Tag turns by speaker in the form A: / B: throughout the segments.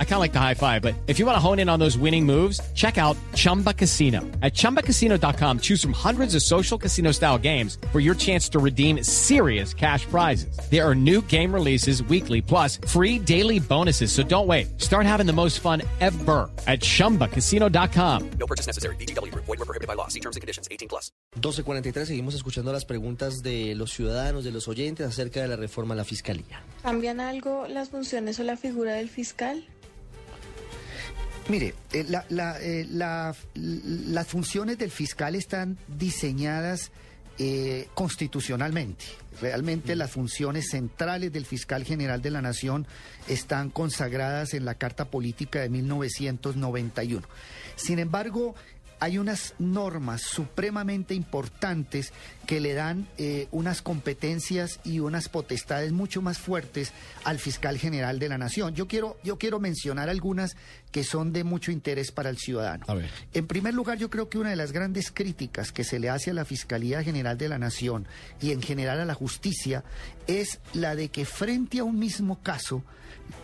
A: I kind of like the high five, but if you want to hone in on those winning moves, check out Chumba Casino. At ChumbaCasino.com, choose from hundreds of social casino style games for your chance to redeem serious cash prizes. There are new game releases weekly, plus free daily bonuses. So don't wait. Start having the most fun ever at ChumbaCasino.com.
B: No purchase necessary. BGW. Void were prohibited by law. See terms and conditions. 18 plus.
C: 12.43, seguimos escuchando las preguntas de los ciudadanos, de los oyentes acerca de la reforma a la fiscalía.
D: ¿Cambian algo las funciones o la figura del fiscal?
E: Mire, eh, la- la, eh, la- las funciones del fiscal están diseñadas eh, constitucionalmente. Realmente las funciones centrales del fiscal general de la Nación están consagradas en la Carta Política de 1991. Sin embargo, hay unas normas supremamente importantes que le dan eh, unas competencias y unas potestades mucho más fuertes al fiscal general de la nación. Yo quiero, yo quiero mencionar algunas que son de mucho interés para el ciudadano.
C: A ver.
E: En primer lugar, yo creo que una de las grandes críticas que se le hace a la Fiscalía General de la Nación y en general a la justicia es la de que frente a un mismo caso,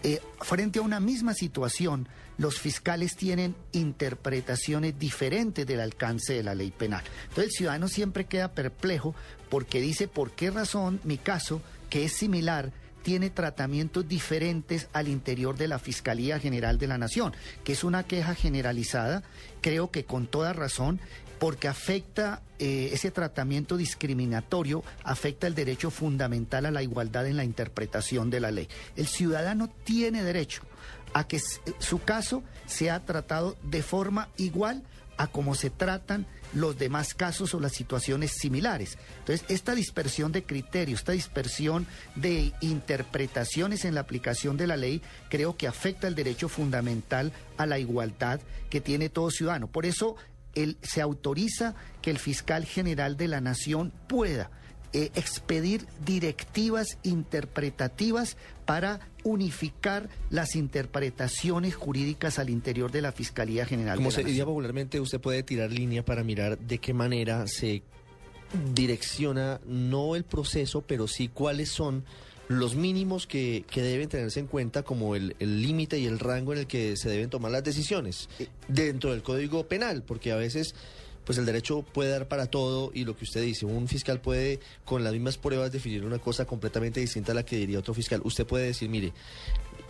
E: eh, frente a una misma situación, los fiscales tienen interpretaciones diferentes del alcance de la ley penal. Entonces el ciudadano siempre queda perplejo porque dice por qué razón mi caso, que es similar, tiene tratamientos diferentes al interior de la Fiscalía General de la Nación, que es una queja generalizada, creo que con toda razón, porque afecta eh, ese tratamiento discriminatorio, afecta el derecho fundamental a la igualdad en la interpretación de la ley. El ciudadano tiene derecho a que s- su caso sea tratado de forma igual a como se tratan los demás casos o las situaciones similares. Entonces, esta dispersión de criterios, esta dispersión de interpretaciones en la aplicación de la ley, creo que afecta el derecho fundamental a la igualdad que tiene todo ciudadano. Por eso, se autoriza que el fiscal general de la nación pueda eh, expedir directivas interpretativas para unificar las interpretaciones jurídicas al interior de la Fiscalía General
C: Como
E: de la
C: se diría popularmente, usted puede tirar línea para mirar de qué manera se direcciona no el proceso, pero sí cuáles son los mínimos que, que deben tenerse en cuenta como el el límite y el rango en el que se deben tomar las decisiones dentro del Código Penal, porque a veces pues el derecho puede dar para todo y lo que usted dice, un fiscal puede con las mismas pruebas definir una cosa completamente distinta a la que diría otro fiscal. Usted puede decir, mire,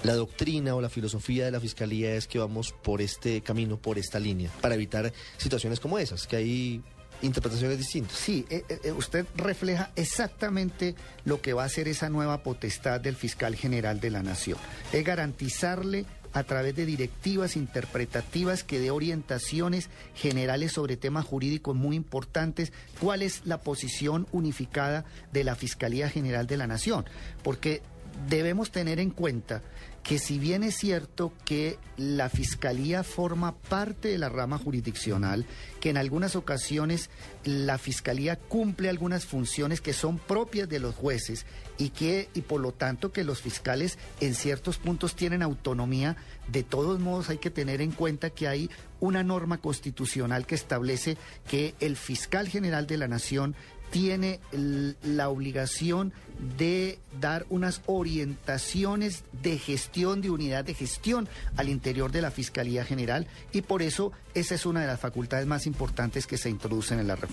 C: la doctrina o la filosofía de la fiscalía es que vamos por este camino, por esta línea, para evitar situaciones como esas, que hay interpretaciones distintas.
E: Sí, eh, eh, usted refleja exactamente lo que va a ser esa nueva potestad del fiscal general de la nación. Es garantizarle a través de directivas interpretativas que dé orientaciones generales sobre temas jurídicos muy importantes, cuál es la posición unificada de la Fiscalía General de la Nación. Porque debemos tener en cuenta que si bien es cierto que la Fiscalía forma parte de la rama jurisdiccional, que en algunas ocasiones la Fiscalía cumple algunas funciones que son propias de los jueces y que y por lo tanto que los fiscales en ciertos puntos tienen autonomía, de todos modos hay que tener en cuenta que hay una norma constitucional que establece que el fiscal general de la nación tiene la obligación de dar unas orientaciones de gestión, de unidad de gestión al interior de la Fiscalía General y por eso esa es una de las facultades más importantes que se introducen en la reforma.